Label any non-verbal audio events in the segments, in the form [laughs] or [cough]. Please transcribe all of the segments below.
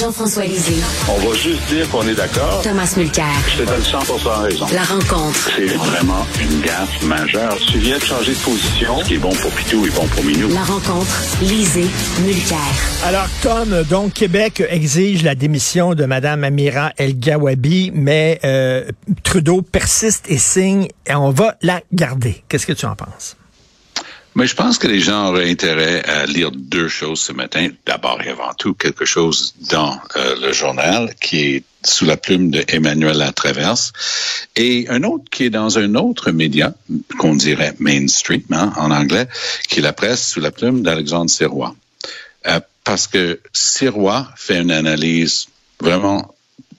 Jean-François Lisée. On va juste dire qu'on est d'accord. Thomas Mulcair. Je te donne 100 raison. La rencontre. C'est vraiment une gaffe majeure. Tu viens de changer de position. Ce qui est bon pour Pitou est bon pour Minou. La rencontre. Lisée. Mulcair. Alors, Tom, donc, Québec exige la démission de Mme Amira El-Gawabi, mais euh, Trudeau persiste et signe et on va la garder. Qu'est-ce que tu en penses? Mais je pense que les gens auraient intérêt à lire deux choses ce matin. D'abord et avant tout, quelque chose dans euh, le journal qui est sous la plume de Emmanuel Latraverse et un autre qui est dans un autre média qu'on dirait mainstream hein, en anglais, qui est la presse sous la plume d'Alexandre Sirois. Euh, parce que Sirois fait une analyse vraiment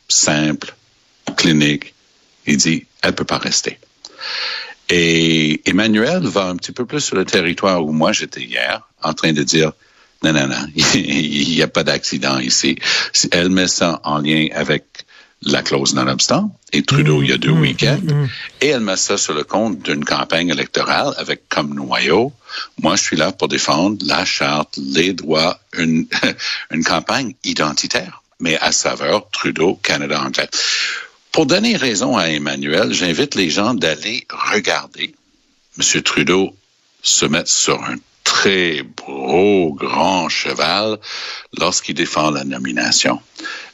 simple, clinique. Il dit, elle peut pas rester. Et Emmanuel va un petit peu plus sur le territoire où moi j'étais hier, en train de dire non, non, non, [laughs] il n'y a pas d'accident ici. Elle met ça en lien avec la clause non-obstant et Trudeau il y a deux mmh, week-ends. Mmh, mmh. Et elle met ça sur le compte d'une campagne électorale avec comme noyau, moi je suis là pour défendre la charte, les droits, une, [laughs] une campagne identitaire, mais à saveur Trudeau, Canada anglais. Pour donner raison à Emmanuel, j'invite les gens d'aller regarder M. Trudeau se mettre sur un très gros, grand cheval lorsqu'il défend la nomination.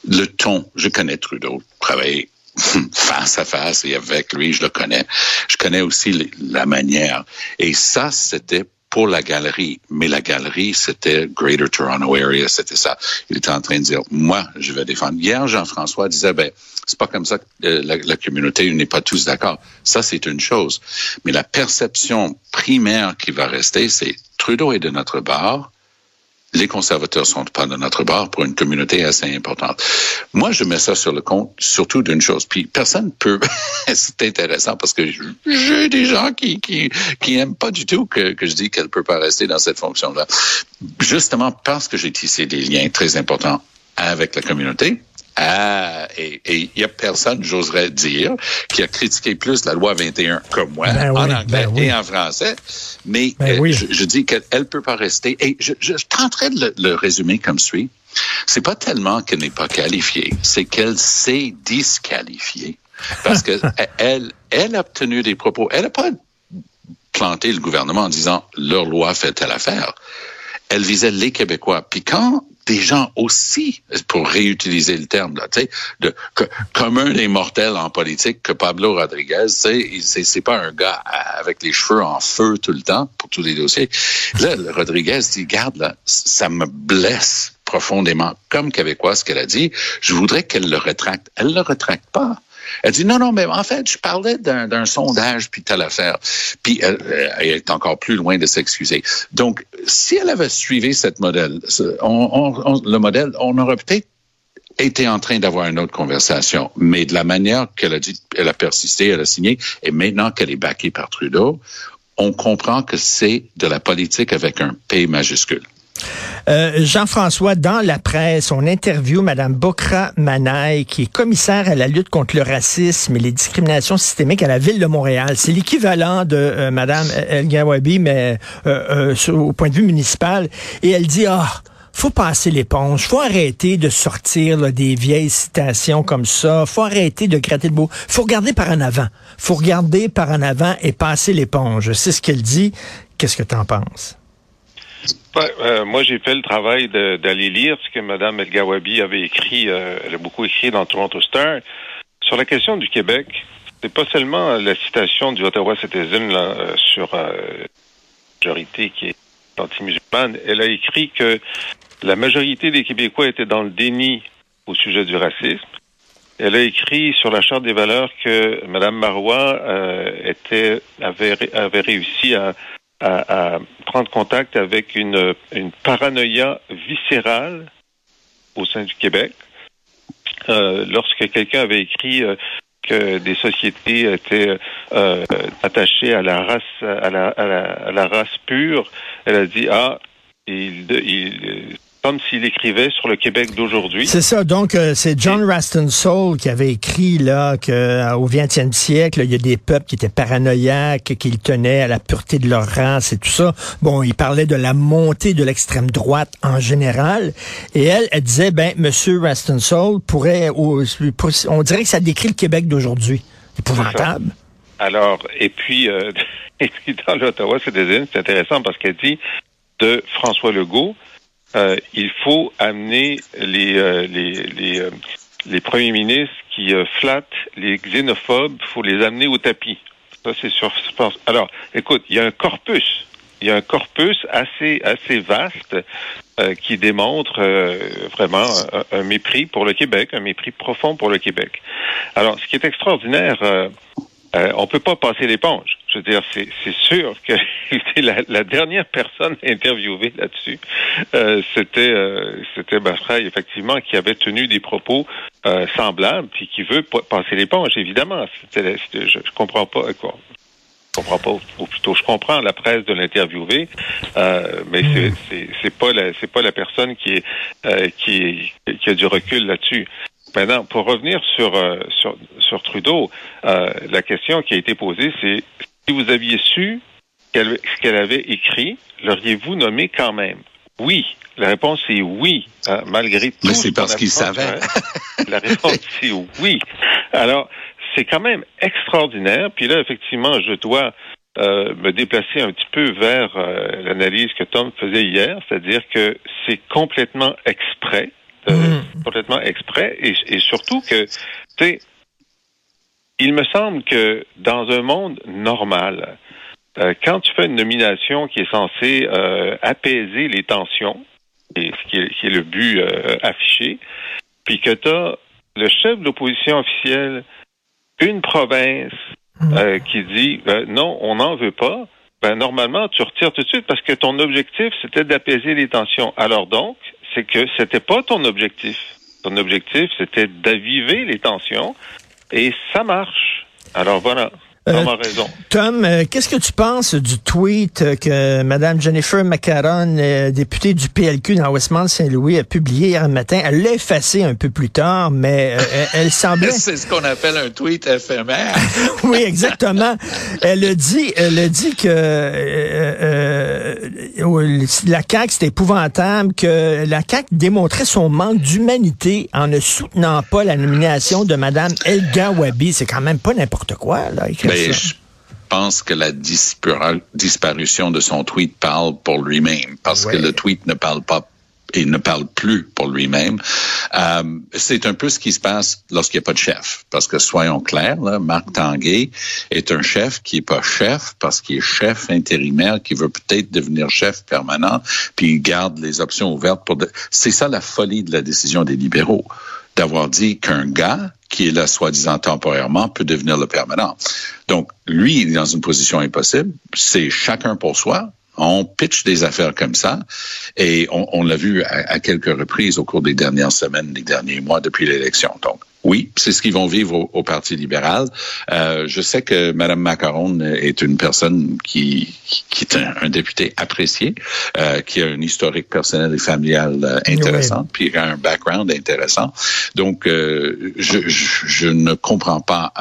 Le ton, je connais Trudeau, travailler [laughs] face à face et avec lui, je le connais. Je connais aussi la manière. Et ça, c'était pour la galerie. Mais la galerie, c'était Greater Toronto Area, c'était ça. Il était en train de dire, moi, je vais défendre. Hier, Jean-François disait, ben, c'est pas comme ça que euh, la, la, communauté n'est pas tous d'accord. Ça, c'est une chose. Mais la perception primaire qui va rester, c'est Trudeau est de notre bord, les conservateurs sont pas de notre bord pour une communauté assez importante. Moi, je mets ça sur le compte surtout d'une chose. Puis personne peut. [laughs] c'est intéressant parce que j'ai des gens qui qui qui aiment pas du tout que que je dis qu'elle peut pas rester dans cette fonction-là. Justement parce que j'ai tissé des liens très importants avec la communauté ah, et il y a personne, j'oserais dire, qui a critiqué plus la loi 21 que moi, ben en anglais ben et en français. Mais ben euh, je, dis qu'elle peut pas rester. Et je, je, tenterai de le, résumer comme suit. C'est pas tellement qu'elle n'est pas qualifiée, c'est qu'elle s'est disqualifiée. Parce que [laughs] elle, elle a obtenu des propos. Elle n'a pas planté le gouvernement en disant leur loi fait telle affaire. Elle visait les Québécois. Puis quand des gens aussi, pour réutiliser le terme, là, de, comme un des mortels en politique que Pablo Rodriguez, c'est, c'est pas un gars avec les cheveux en feu tout le temps pour tous les dossiers. Là, Rodriguez dit, garde, là, ça me blesse profondément, comme québécois, ce qu'elle a dit. Je voudrais qu'elle le retracte. Elle le retracte pas. Elle dit non, non, mais en fait, je parlais d'un sondage, puis telle affaire. Puis elle, elle, est encore plus loin de s'excuser. Donc, si elle avait suivi cette modèle, on, le modèle, on aurait peut-être été en train d'avoir une autre conversation. Mais de la manière qu'elle a dit, elle a persisté, elle a signé, et maintenant qu'elle est backée par Trudeau, on comprend que c'est de la politique avec un P majuscule. Euh, Jean-François, dans la presse, on interview Mme Bokra Manaï, qui est commissaire à la lutte contre le racisme et les discriminations systémiques à la Ville de Montréal. C'est l'équivalent de euh, Mme El Gawabi, mais euh, au point de vue municipal. Et elle dit, ah, faut passer l'éponge, faut arrêter de sortir des vieilles citations comme ça, faut arrêter de gratter le beau, faut regarder par en avant, faut regarder par en avant et passer l'éponge. C'est ce qu'elle dit. Qu'est-ce que tu en penses? Euh, moi, j'ai fait le travail d'aller lire ce que Mme El Gawabi avait écrit. Euh, elle a beaucoup écrit dans Toronto Star sur la question du Québec. C'est pas seulement la citation du Ottawa Citizen là, euh, sur la majorité qui est anti-musulmane. Elle a écrit que la majorité des Québécois étaient dans le déni au sujet du racisme. Elle a écrit sur la charte des valeurs que Mme Marois était avait, avait réussi à à, prendre contact avec une, une paranoïa viscérale au sein du Québec. Euh, lorsque quelqu'un avait écrit euh, que des sociétés étaient euh, attachées à la race à la, à la, race pure, elle a dit ah il, il comme s'il écrivait sur le Québec d'aujourd'hui. C'est ça. Donc, euh, c'est John Raston Soul qui avait écrit là que euh, au 20e siècle, il y a des peuples qui étaient paranoïaques, qu'ils tenaient à la pureté de leur race et tout ça. Bon, il parlait de la montée de l'extrême droite en général. Et elle, elle disait, ben, Monsieur Raston Soul pourrait, on dirait que ça décrit le Québec d'aujourd'hui. Épouvantable. Alors, et puis, euh, [laughs] et puis dans l'Ottawa Citizen, c'est intéressant parce qu'elle dit de François Legault, euh, il faut amener les, euh, les, les, euh, les, premiers ministres qui flattent les xénophobes, il faut les amener au tapis. Ça, c'est sûr. Alors, écoute, il y a un corpus. Il y a un corpus assez assez vaste qui démontre vraiment un, mépris pour le Québec, un mépris profond pour le Québec. Alors, ce qui est extraordinaire, euh, on peut pas passer l'éponge. Je veux dire, c'est, sûr que [laughs] la, la, dernière personne interviewée là-dessus, euh, c'était euh, c'était effectivement qui avait tenu des propos euh, semblables puis qui veut passer l'éponge. Évidemment, c'était, je, je comprends pas quoi. Je comprends pas, ou plutôt je comprends la presse de l'interviewé, euh, mais c'est, c'est, c'est pas la c'est pas la personne qui est euh, qui, qui a du recul là-dessus. Maintenant, pour revenir sur, euh, sur, sur, Trudeau, euh, la question qui a été posée, c'est si vous aviez su ce qu'elle avait écrit, l'auriez-vous nommé quand même? Oui. La réponse est oui, hein, malgré tout. Mais c'est parce qu'il savait. la réponse est oui. Alors, c'est quand même extraordinaire. Puis là, effectivement, je dois euh, me déplacer un petit peu vers l'analyse que Tom faisait hier, c'est-à-dire que c'est complètement exprès. Euh, mm. complètement exprès et, et surtout que, tu sais, il me semble que dans un monde normal, euh, quand tu fais une nomination qui est censée euh, apaiser les tensions, et ce qui est, qui est le but affiché, puis que tu as le chef de l'opposition officielle, une province mm. qui dit non, on n'en veut pas, ben normalement tu retires tout de suite parce que ton objectif c'était d'apaiser les tensions. Alors donc, c'est que c'était pas ton objectif. Ton objectif, c'était d'aviver les tensions et ça marche. Alors voilà. Euh, raison. Tom, euh, qu'est-ce que tu penses du tweet que Mme Jennifer McCarron, euh, députée du PLQ dans Westmount-Saint-Louis, a publié hier matin? Elle l'a effacé un peu plus tard, mais elle, [laughs] semblait... C'est ce qu'on appelle un tweet éphémère. [laughs] oui, exactement. Elle a dit, elle a dit que la CAQ, c'était épouvantable, que la CAQ démontrait son manque d'humanité en ne soutenant pas la nomination de Mme Elga Wabi. C'est quand même pas n'importe quoi, là. Ben, je pense que la disparition de son tweet parle pour lui-même, parce que le tweet ne parle pas et ne parle plus pour lui-même. Euh, c'est un peu ce qui se passe lorsqu'il n'y a pas de chef. Parce que soyons clairs, là, Marc Tanguay est un chef qui est pas chef parce qu'il est chef intérimaire, qui veut peut-être devenir chef permanent, puis il garde les options ouvertes pour... C'est ça la folie de la décision des libéraux d'avoir dit qu'un gars qui est là soi-disant temporairement peut devenir le permanent. Donc, lui, il est dans une position impossible. C'est chacun pour soi. On pitch des affaires comme ça et on, l'a vu à, à, quelques reprises au cours des dernières semaines, des derniers mois depuis l'élection. Donc, oui, c'est ce qu'ils vont vivre au, Parti libéral. Euh, je sais que Mme Macaron est une personne qui, qui est un, député apprécié, euh, qui a un historique personnel et familial euh, intéressant, puis puis a un background intéressant. Donc, euh, je, je, je, ne comprends pas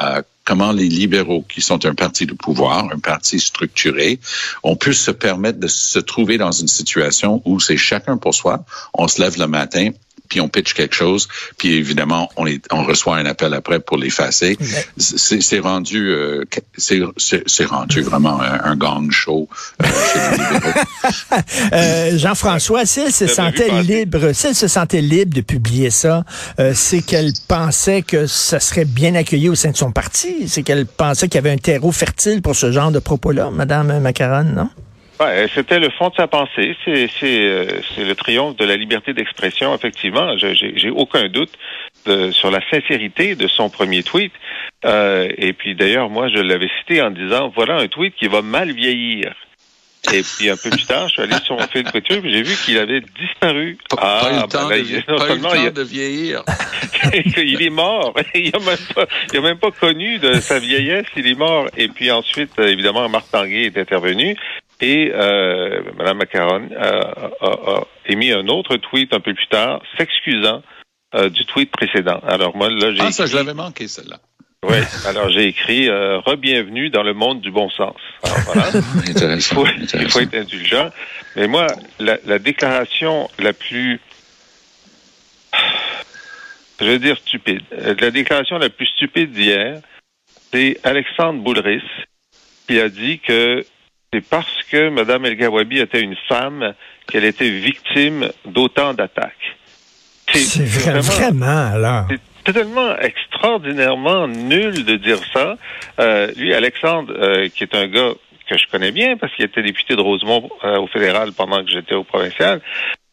comment les libéraux, qui sont un parti de pouvoir, un parti structuré, on peut se permettre de se trouver dans une situation où c'est chacun pour soi. On se lève le matin, puis on pitch quelque chose, puis évidemment, on, est, on reçoit un appel après pour l'effacer. C'est rendu, euh, c'est rendu vraiment un, gang show euh, [laughs] euh, Jean-François, si elle se sentait libre, si elle se sentait libre de publier ça, c'est qu'elle pensait que ça serait bien accueilli au sein de son parti. C'est qu'elle pensait qu'il y avait un terreau fertile pour ce genre de propos-là, Madame Macaron, non? Ouais, c'était le fond de sa pensée. C'est euh, le triomphe de la liberté d'expression. Effectivement, j'ai aucun doute de, sur la sincérité de son premier tweet. Euh, et puis d'ailleurs, moi, je l'avais cité en disant voilà un tweet qui va mal vieillir. Et puis un peu plus tard, je suis allé sur mon fil de couture et j'ai vu qu'il avait disparu. Pas, ah, pas eu le temps, ben, de, pas eu le temps de vieillir. [laughs] il est mort. [laughs] il n'a même pas, il a même pas connu de sa vieillesse. Il est mort. Et puis ensuite, euh, évidemment, Marc Tanguay est intervenu. Et euh, Mme Macaron a, a, a, émis un autre tweet un peu plus tard, s'excusant euh, du tweet précédent. Alors moi, là, j'ai... Ah, ça, je l'avais manqué, celle-là. Oui, alors j'ai écrit euh, Re-bienvenue dans le monde du bon sens. [laughs] Alors voilà, [laughs] il, faut, il faut être indulgent. Mais moi, la, la déclaration la plus je veux dire stupide. La déclaration la plus stupide d'hier, c'est Alexandre Boulris qui a dit que c'est parce que Mme El Gawabi était une femme qu'elle était victime d'autant d'attaques. C'est vraiment, vraiment alors. C'est tellement extraordinairement nul de dire ça. Euh, lui, Alexandre, euh, qui est un gars que je connais bien parce qu'il était député de Rosemont euh, au fédéral pendant que j'étais au provincial,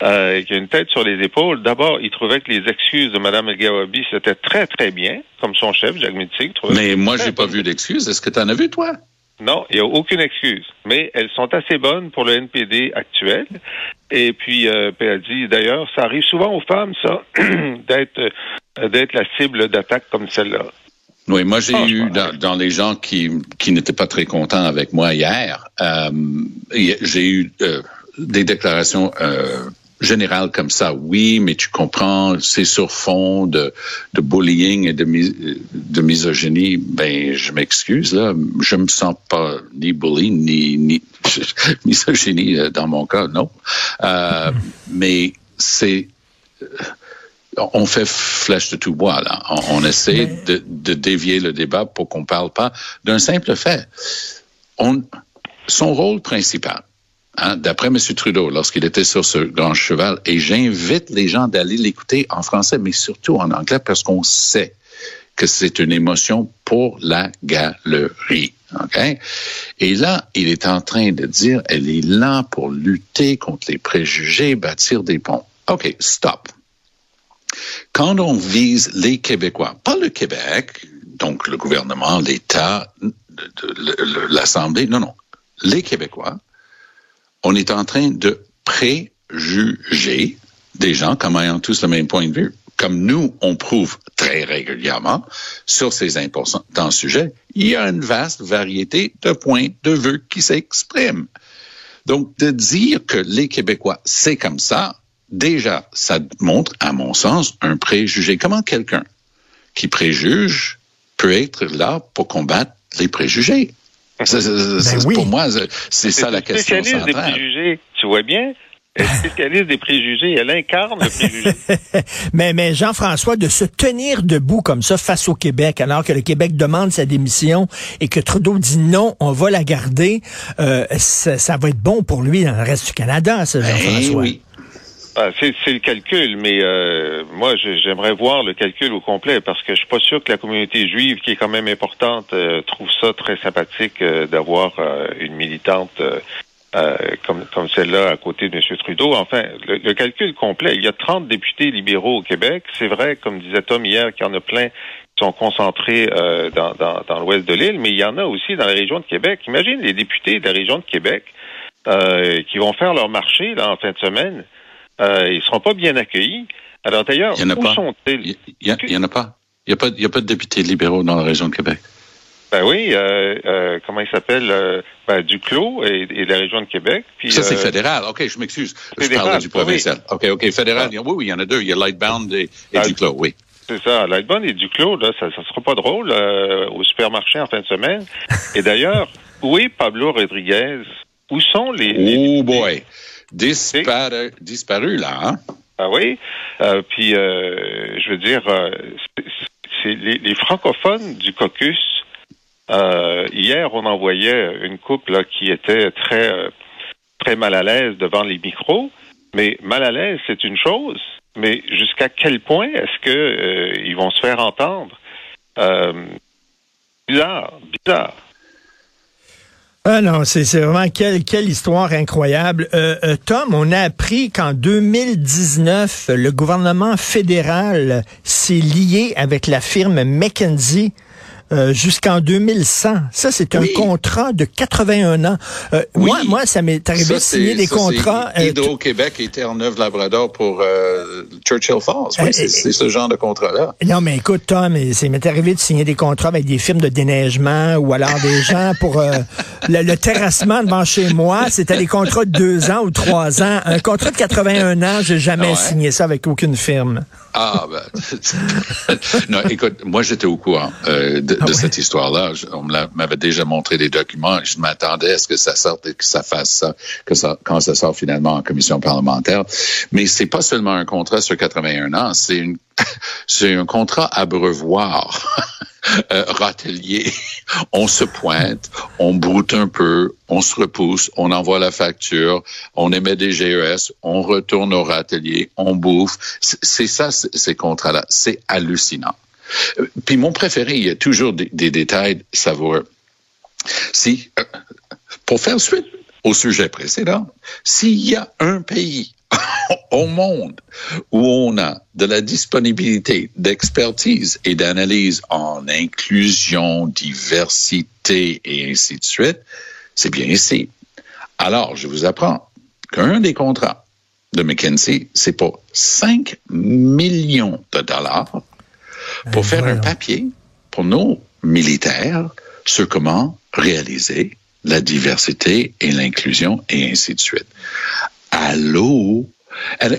euh, qui a une tête sur les épaules. D'abord, il trouvait que les excuses de Mme El Gawabi, c'était très, très bien, comme son chef, Jacques Mitzig. Mais moi, j'ai pas vu d'excuses. Est-ce que tu en as vu, toi? Non, il n'y a aucune excuse. Mais elles sont assez bonnes pour le NPD actuel. Et puis, euh, elle dit, d'ailleurs, ça arrive souvent aux femmes, ça, [clears throat] d'être euh, d'être la cible d'attaques comme celle-là. Oui, moi j'ai eu dans, dans, les gens qui, qui n'étaient pas très contents avec moi hier, euh, j'ai eu euh, des déclarations euh, générales comme ça. Oui, mais tu comprends, c'est sur fond de, de bullying et de, de misogynie. Ben, je m'excuse là, je me sens pas ni bully ni, ni [laughs] misogynie euh, dans mon cas, non. Euh, mais c'est on fait flèche de tout bois, là. On, on essaie Mais... de, de, dévier le débat pour qu'on parle pas d'un simple fait. On, son rôle principal, hein, d'après M. Trudeau, lorsqu'il était sur ce grand cheval, et j'invite les gens d'aller l'écouter en français, mais surtout en anglais, parce qu'on sait que c'est une émotion pour la galerie. Okay? Et là, il est en train de dire, elle est là pour lutter contre les préjugés, bâtir des ponts. OK, stop quand on vise les Québécois, pas le Québec, donc le gouvernement, l'État, l'Assemblée, non, non, les Québécois, on est en train de préjuger des gens comme ayant tous le même point de vue. Comme nous, on prouve très régulièrement sur ces importants sujets, il y a une vaste variété de points de vue qui s'expriment. Donc, de dire que les Québécois, c'est comme ça, déjà, ça montre, à mon sens, un préjugé. Comment quelqu'un qui préjuge peut être là pour combattre les préjugés? Ben oui. Pour moi, c'est ça la question centrale. Des préjugés, tu vois bien, elle spécialiste des préjugés, elle incarne le préjugé. [laughs] mais mais Jean-François, de se tenir debout comme ça face au Québec, alors que le Québec demande sa démission et que Trudeau dit non, on va la garder, euh, ça, ça, va être bon pour lui dans le reste du Canada, ça, Jean-François. Ben oui. Ah, c'est le calcul, mais euh, moi, j'aimerais voir le calcul au complet parce que je suis pas sûr que la communauté juive, qui est quand même importante, euh, trouve ça très sympathique euh, d'avoir euh, une militante comme, comme celle-là à côté de M. Trudeau. Enfin, le, calcul complet, il y a 30 députés libéraux au Québec. C'est vrai, comme disait Tom hier, qu'il y en a plein qui sont concentrés dans l'ouest de l'île, mais il y en a aussi dans la région de Québec. Imagine les députés de la région de Québec qui vont faire leur marché là, en fin de semaine. Euh, ils seront pas bien accueillis. Alors d'ailleurs, où sont-ils? Il n'y en a pas. Il n'y a, pas, y a pas de députés libéraux dans la région de Québec. Ben oui, euh, euh, comment il s'appelle? Euh, ben, Duclos et, et la région de Québec. Puis, ça, c'est fédéral. OK, je m'excuse. Je parle du provincial. Oui. OK, OK, fédéral. Ah. Oui, oui, il y en a deux. Il y a Lightbound et, et ah, Duclos, oui. C'est ça. Lightbound et Duclos, là, ça ne sera pas drôle au supermarché en fin de semaine. et d'ailleurs, [laughs] où est Pablo Rodriguez? Où sont les... les oh boy! Disparu, disparu là. Hein? Ah oui? Euh, puis, euh, je veux dire, euh, c'est les, francophones du caucus. Euh, hier, on envoyait une couple qui était très, très mal à l'aise devant les micros. Mais mal à l'aise, c'est une chose. Mais jusqu'à quel point est-ce que ils vont se faire entendre? Bizarre, bizarre. Ah non, c'est vraiment quelle, histoire incroyable. Euh, euh, Tom, on a appris qu'en 2019, le gouvernement fédéral s'est lié avec la firme McKinsey euh, jusqu'en 2100. Ça, c'est un Oui. contrat de 81 ans. Euh, Oui. Moi, moi, ça m'est arrivé de signer des ça, contrats. euh, Hydro-Québec et Terre-Neuve-Labrador pour euh, Churchill Falls. Oui, c'est ce genre de contrat-là. Non, mais écoute, Tom, c'est m'est arrivé de signer des contrats avec des firmes de déneigement ou alors des [laughs] gens pour euh, le, le terrassement devant chez moi. C'était des contrats de deux ans ou trois ans. Un contrat de 81 ans, j'ai jamais ouais? signé ça avec aucune firme. Ah, ben. [laughs] non, écoute, moi, j'étais au courant euh, de, Ah de ouais? cette histoire-là. On m'avait déjà montré des documents et je m'attendais à ce que ça sorte et que ça fasse ça, que ça, quand ça sort finalement en commission parlementaire. Mais c'est pas seulement un contrat sur 81 ans, c'est une, [laughs] c'est un contrat abreuvoir. [laughs] Euh, râtelier, [laughs] on se pointe, on broute un peu, on se repousse, on envoie la facture, on émet des GES, on retourne au râtelier, on bouffe. C'est ça, ces contrats-là. C'est hallucinant. Euh, Puis mon préféré, il y a toujours des, des détails savoureux. Si, euh, pour faire suite au sujet précédent, s'il y a un pays [laughs] au monde où on a de la disponibilité d'expertise et d'analyse en inclusion, diversité et ainsi de suite, c'est bien ici. Alors, je vous apprends qu'un des contrats de McKinsey, c'est pour 5 millions de dollars pour faire un papier pour nos militaires sur comment réaliser la diversité et l'inclusion et ainsi de suite. Allô?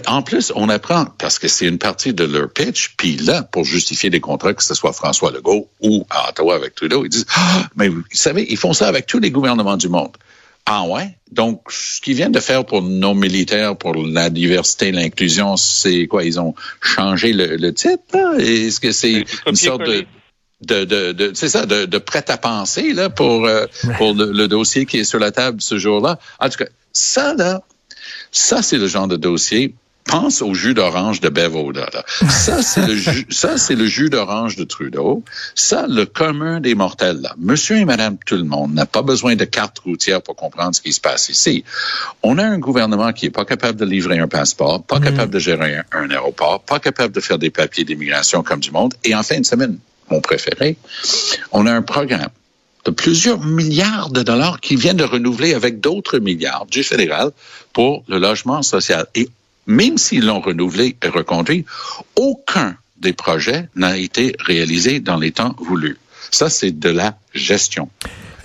En plus, on apprend, parce que c'est une partie de leur pitch, puis là, pour justifier des contrats, que ce soit François Legault ou à Ottawa avec Trudeau, ils disent, ah, mais vous savez, ils font ça avec tous les gouvernements du monde. Ah ouais? Donc, ce qu'ils viennent de faire pour nos militaires, pour la diversité et l'inclusion, c'est quoi? Ils ont changé le, le titre, là? Est-ce que c'est une sorte de... De, de, de- c'est ça, de, de prêt à penser là pour euh, pour le, le dossier qui est sur la table ce jour-là? En tout cas, ça là, ça c'est le genre de dossier. Pense au jus d'orange de Bevoda. Là. Ça c'est le le jus d'orange de Trudeau. Ça le commun des mortels là. Monsieur et Madame tout le monde n'a pas besoin de carte routière pour comprendre ce qui se passe ici. On a un gouvernement qui est pas capable de livrer un passeport, pas capable de gérer un, un aéroport, pas capable de faire des papiers d'immigration comme du monde. Et en fin de semaine, mon préféré, on a un programme de plusieurs milliards de dollars qui viennent de renouveler avec d'autres milliards du fédéral pour le logement social. Et même s'ils l'ont renouvelé et reconduit, aucun des projets n'a été réalisé dans les temps voulus. Ça, c'est de la gestion.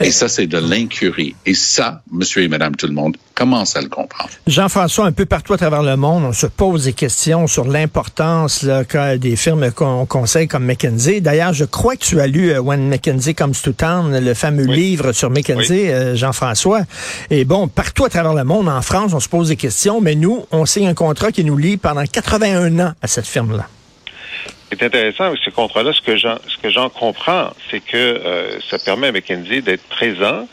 Et ça, c'est de l'incurie. Et ça, monsieur et madame tout le monde, commence à le comprendre. Jean-François, un peu partout à travers le monde, on se pose des questions sur l'importance là, que des firmes qu'on conseille comme McKinsey. D'ailleurs, je crois que tu as lu euh, When McKinsey Comes to Town, le fameux Oui. livre sur McKinsey, euh, Jean-François. Et bon, partout à travers le monde, en France, on se pose des questions, mais nous, on signe un contrat qui nous lie pendant 81 ans à cette firme-là. Est intéressant avec ce contrat-là, ce que j'en, ce que j'en comprends, c'est que euh, ça permet à McKenzie d'être présent,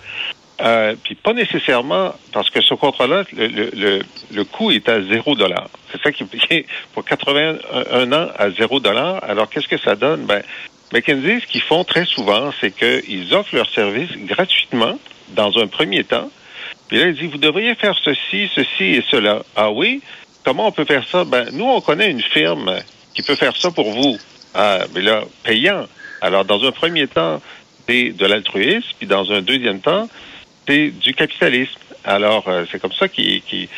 euh, puis pas nécessairement parce que ce contrat-là, le, le, le, le coût est à zéro dollar. C'est ça qui est pour 81 ans à zéro dollar. Alors qu'est-ce que ça donne? Ben, McKenzie, ce qu'ils font très souvent, c'est qu'ils offrent leurs services gratuitement dans un premier temps. Puis là, ils disent, vous devriez faire ceci, ceci et cela. Ah oui? Comment on peut faire ça? Ben, nous, on connaît une firme qui peut faire ça pour vous. Ah, mais là, payant. Alors, dans un premier temps, c'est de l'altruisme, puis dans un deuxième temps, c'est du capitalisme. Alors, euh, c'est comme ça qui, qui...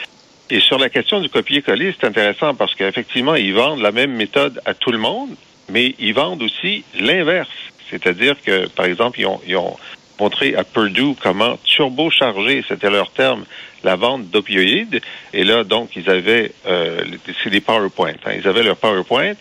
Et sur la question du copier-coller, c'est intéressant parce qu'effectivement, ils vendent la même méthode à tout le monde, mais ils vendent aussi l'inverse. C'est-à-dire que, par exemple, ils ont, ils ont montré à Purdue comment turbocharger, c'était leur terme, la vente d'opioïdes. Et là, donc, ils avaient, euh, c'est des PowerPoint. Hein, ils avaient leur PowerPoint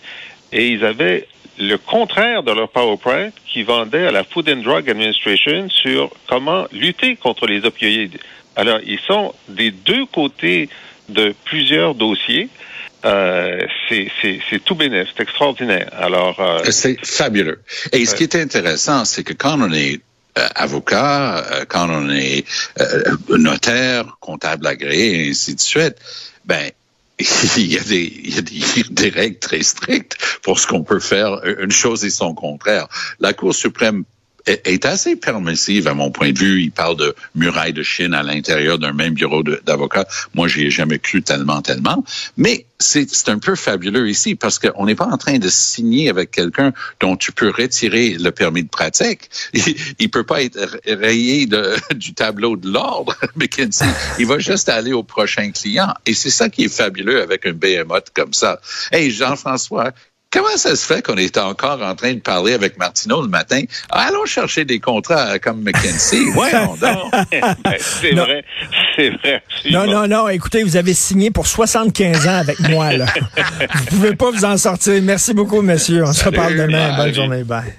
et ils avaient le contraire de leur PowerPoint qui vendait à la Food and Drug Administration sur comment lutter contre les opioïdes. Alors, ils sont des deux côtés de plusieurs dossiers. Euh, c'est, tout bénéf, c'est extraordinaire. Alors, euh, C'est fabuleux. Et ce qui est intéressant, c'est que quand on est euh, avocat, euh, quand on est euh, notaire, comptable agréé, et ainsi de suite, ben [laughs] il y a des, il y a des, des règles très strictes pour ce qu'on peut faire une chose et son contraire. La Cour suprême est assez permissive à mon point de vue. Il parle de muraille de Chine à l'intérieur d'un même bureau d'avocats. Moi, j'y ai jamais cru tellement, tellement. Mais c'est un peu fabuleux ici parce qu'on n'est pas en train de signer avec quelqu'un dont tu peux retirer le permis de pratique. [laughs] Il, il peut pas être rayé de, [laughs] du tableau de l'ordre, [laughs] McKinsey. Il va juste aller au prochain client. Et c'est ça qui est fabuleux avec un behemoth comme ça. Hey, Jean-François, Comment ça se fait qu'on est encore en train de parler avec Martineau le matin? Allons chercher des contrats comme McKinsey. [laughs] Voyons donc. [laughs] c'est vrai. C'est vrai. Non, non, non. Écoutez, vous avez signé pour 75 ans avec moi, là. [laughs] vous pouvez pas vous en sortir. Merci beaucoup, monsieur. On se reparle demain. Bonne journée. Bye.